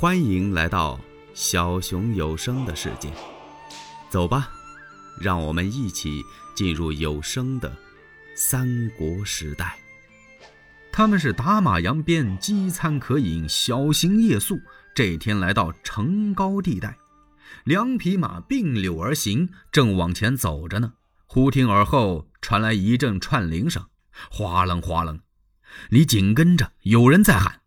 欢迎来到小熊有声的世界，走吧，让我们一起进入有声的三国时代。他们是打马扬鞭，饥餐渴饮，小行夜宿。这天来到城高地带，两匹马并柳而行，正往前走着呢。忽听耳后传来一阵串铃声，哗楞哗楞，你紧跟着有人在喊：“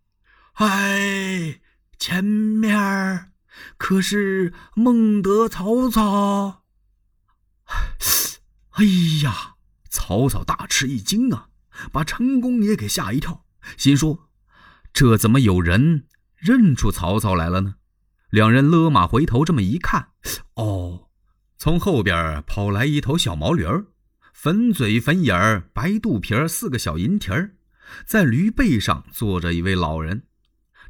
哎！”前面可是孟德、曹操。哎呀，曹操大吃一惊啊，把陈宫也给吓一跳，心说：这怎么有人认出曹操来了呢？两人勒马回头，这么一看，哦，从后边跑来一头小毛驴儿，粉嘴粉眼儿，白肚皮儿，四个小银蹄儿，在驴背上坐着一位老人。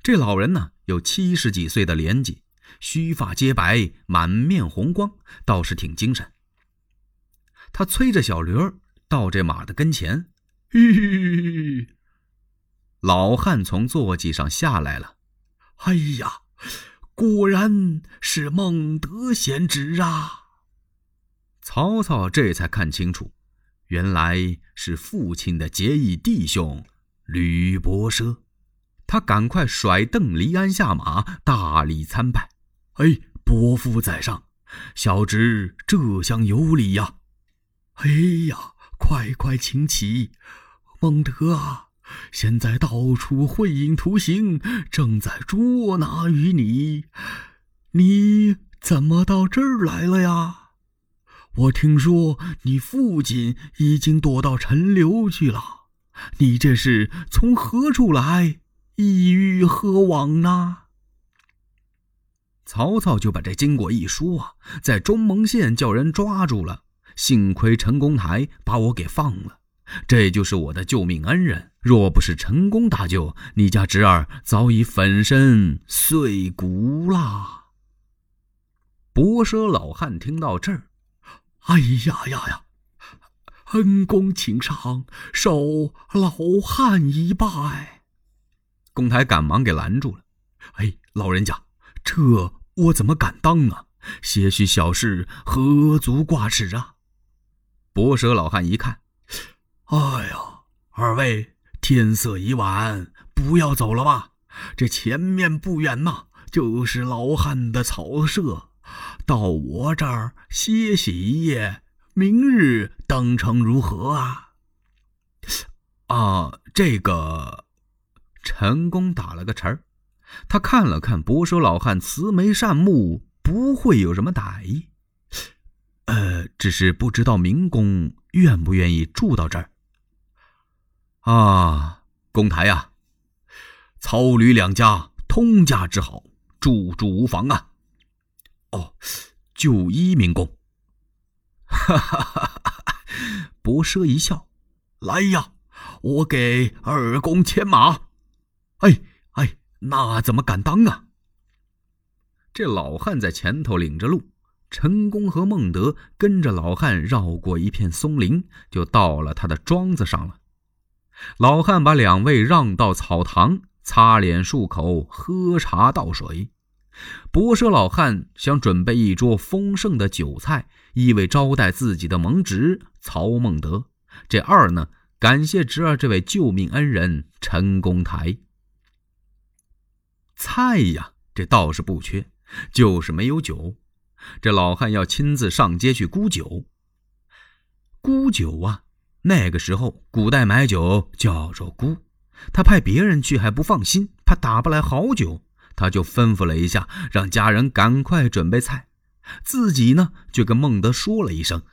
这老人呢？有七十几岁的年纪，须发皆白，满面红光，倒是挺精神。他催着小驴儿到这马的跟前。吁！老汉从坐骑上下来了。哎呀，果然是孟德贤侄啊！曹操这才看清楚，原来是父亲的结义弟兄吕伯奢。他赶快甩蹬离鞍下马，大礼参拜。哎，伯父在上，小侄这厢有礼呀。哎呀，快快请起。孟德啊，现在到处混影图形，正在捉拿于你。你怎么到这儿来了呀？我听说你父亲已经躲到陈留去了。你这是从何处来？意欲何往呢？曹操就把这经过一说啊，在中蒙县叫人抓住了。幸亏陈公台把我给放了，这就是我的救命恩人。若不是陈公大救，你家侄儿早已粉身碎骨啦。伯奢老汉听到这儿，哎呀呀呀！恩公请上，受老汉一拜。公台赶忙给拦住了。哎，老人家，这我怎么敢当啊？些许小事，何足挂齿啊！博蛇老汉一看，哎呀，二位天色已晚，不要走了吧？这前面不远呐，就是老汉的草舍，到我这儿歇息一夜，明日登城如何啊？啊，这个。陈宫打了个岔儿，他看了看博蛇老汉，慈眉善目，不会有什么歹意。呃，只是不知道明公愿不愿意住到这儿。啊，公台呀，曹吕两家通家之好，住住无妨啊。哦，就依明公。哈哈哈哈！博蛇一笑，来呀，我给二公牵马。哎哎，那怎么敢当啊？这老汉在前头领着路，陈功和孟德跟着老汉绕过一片松林，就到了他的庄子上了。老汉把两位让到草堂，擦脸漱口，喝茶倒水。博奢老汉想准备一桌丰盛的酒菜，意味招待自己的盟侄曹孟德。这二呢，感谢侄儿这位救命恩人陈公台。菜呀，这倒是不缺，就是没有酒。这老汉要亲自上街去沽酒。沽酒啊，那个时候古代买酒叫做沽。他派别人去还不放心，怕打不来好酒，他就吩咐了一下，让家人赶快准备菜，自己呢就跟孟德说了一声：“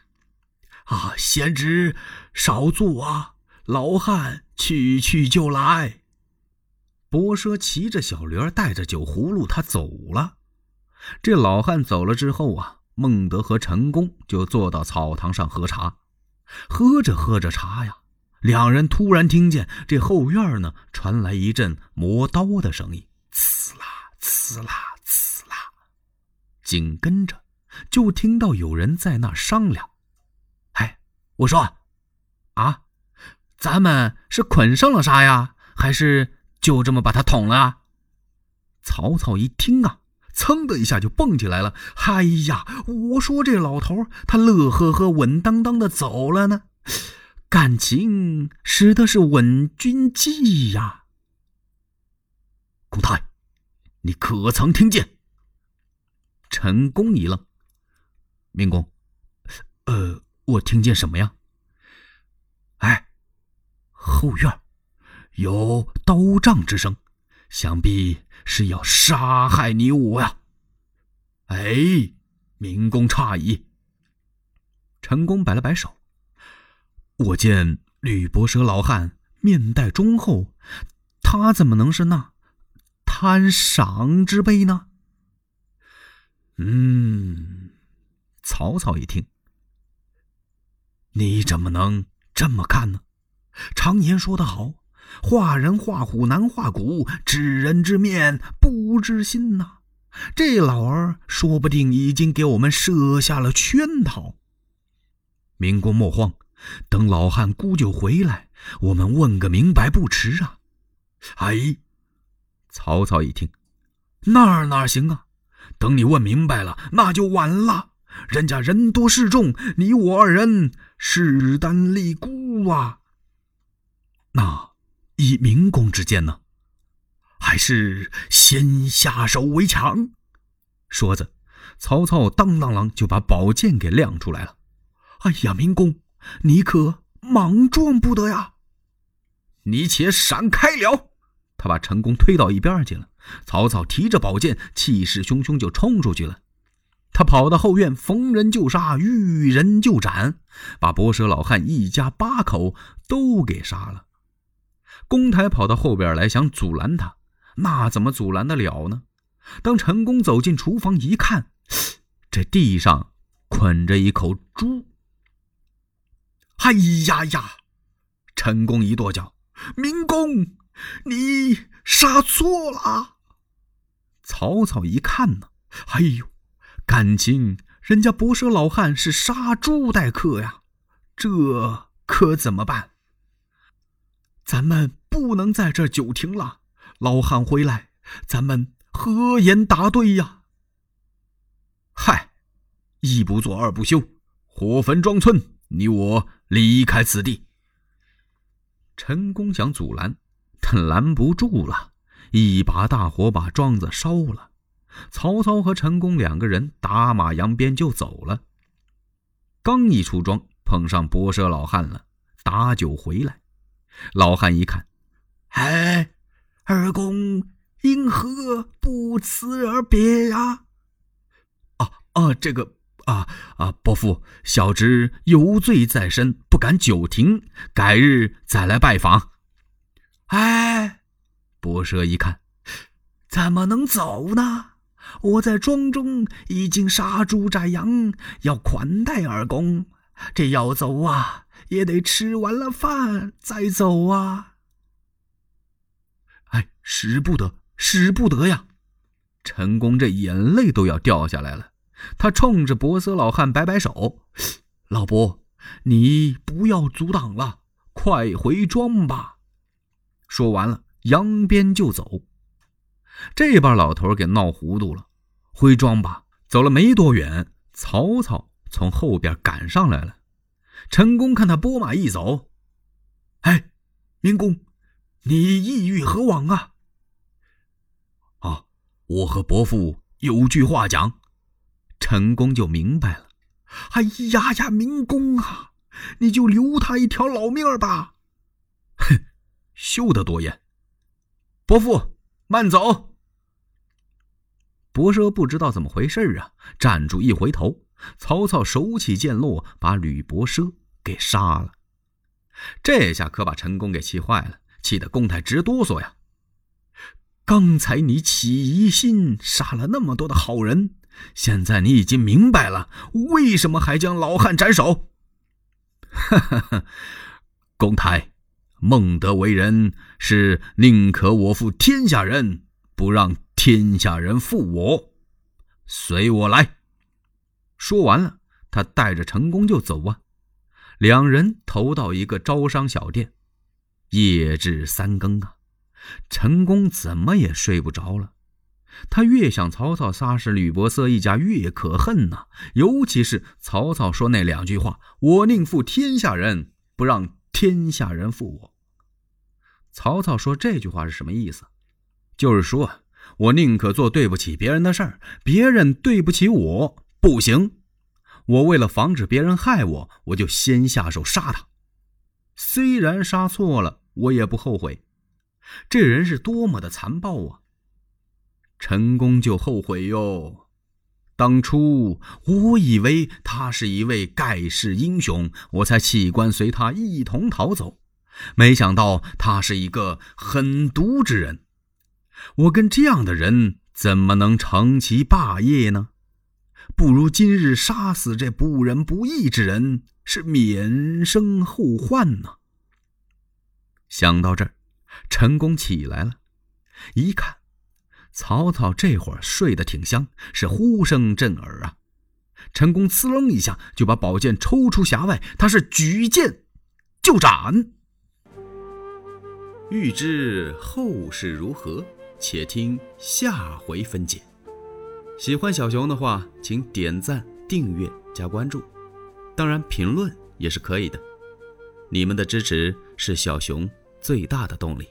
啊，贤侄少坐啊，老汉去去就来。”伯奢骑着小驴儿，带着酒葫芦，他走了。这老汉走了之后啊，孟德和陈宫就坐到草堂上喝茶。喝着喝着茶呀，两人突然听见这后院呢传来一阵磨刀的声音，刺啦刺啦刺啦。紧跟着就听到有人在那商量：“哎，我说，啊，咱们是捆上了啥呀，还是？”就这么把他捅了。曹操一听啊，噌的一下就蹦起来了。哎呀，我说这老头他乐呵呵、稳当当的走了呢，感情使的是稳军计呀。公台，你可曾听见？陈宫一愣，明公，呃，我听见什么呀？哎，后院有刀杖之声，想必是要杀害你我呀！哎，明公诧异。陈宫摆了摆手，我见吕伯奢老汉面带忠厚，他怎么能是那贪赏之辈呢？嗯，曹操一听，你怎么能这么看呢？常言说得好，画人画虎难画骨，知人知面不知心呐。这老儿说不定已经给我们设下了圈套。民公莫慌，等老汉姑舅回来，我们问个明白不迟啊。哎，曹操一听，那哪行啊？等你问明白了，那就晚了。人家人多势众，你我二人势单力孤啊。那以明公之见呢？还是先下手为强？说着，曹操当当啷就把宝剑给亮出来了。哎呀，明公，你可莽撞不得呀！你且闪开了！他把陈宫推到一边去了。曹操提着宝剑，气势汹汹就冲出去了。他跑到后院，逢人就杀，遇人就斩，把博蛇老汉一家八口都给杀了。公台跑到后边来，想阻拦他，那怎么阻拦得了呢？当陈宫走进厨房一看，这地上捆着一口猪。哎呀呀！陈宫一跺脚：“明公，你杀错了。”曹操一看呢，哎呦，感情人家伯奢老汉是杀猪待客呀，这可怎么办？咱们不能在这久停了，老汉回来，咱们何言答对呀？嗨，一不做二不休，火焚庄村，你我离开此地。陈宫想阻拦，但拦不住了。一把大火把庄子烧了，曹操和陈宫两个人打马扬鞭就走了。刚一出庄，碰上伯奢老汉了，打酒回来。老汉一看，哎，二公因何不辞而别呀？啊啊，这个啊啊，伯父，小侄有罪在身，不敢久停，改日再来拜访。哎。伯奢一看，怎么能走呢？我在庄中已经杀猪宰羊，要款待二公，这要走啊，也得吃完了饭再走啊。哎，使不得，使不得呀！陈宫这眼泪都要掉下来了，他冲着伯奢老汉摆摆手：“老伯，你不要阻挡了，快回庄吧。”说完了。扬鞭就走，这把老头给闹糊涂了。回庄吧，走了没多远，曹操从后边赶上来了。陈宫看他拨马一走，哎，明公，你意欲何往啊？啊，我和伯父有句话讲。陈宫就明白了。哎呀呀，明公啊，你就留他一条老命吧。哼，休得多言。伯父，慢走！伯奢不知道怎么回事啊，站住一回头，曹操手起剑落，把吕伯奢给杀了。这下可把陈宫给气坏了，气得公台直哆嗦呀！刚才你起疑心，杀了那么多的好人，现在你已经明白了，为什么还将老汉斩首？哈哈哈，公台。孟德为人是宁可我负天下人，不让天下人负我。随我来。说完了，他带着陈宫就走啊。两人投到一个招商小店，夜至三更啊，陈宫怎么也睡不着了。他越想曹操杀死吕伯奢一家越可恨呐，尤其是曹操说那两句话：“我宁负天下人，不让天下人负我。”曹操说这句话是什么意思？就是说我宁可做对不起别人的事儿，别人对不起我不行。我为了防止别人害我，我就先下手杀他。虽然杀错了，我也不后悔。这人是多么的残暴啊！陈宫就后悔哟。当初我以为他是一位盖世英雄，我才弃官随他一同逃走。没想到他是一个狠毒之人。我跟这样的人怎么能成其霸业呢？不如今日杀死这不仁不义之人，是免生后患呢。想到这儿，陈宫起来了，一看，曹操这会儿睡得挺香，是呼声震耳啊。陈宫呲楞一下就把宝剑抽出匣外，他是举剑就斩。欲知后事如何，且听下回分解。喜欢小熊的话，请点赞、订阅、加关注，当然评论也是可以的。你们的支持是小熊最大的动力。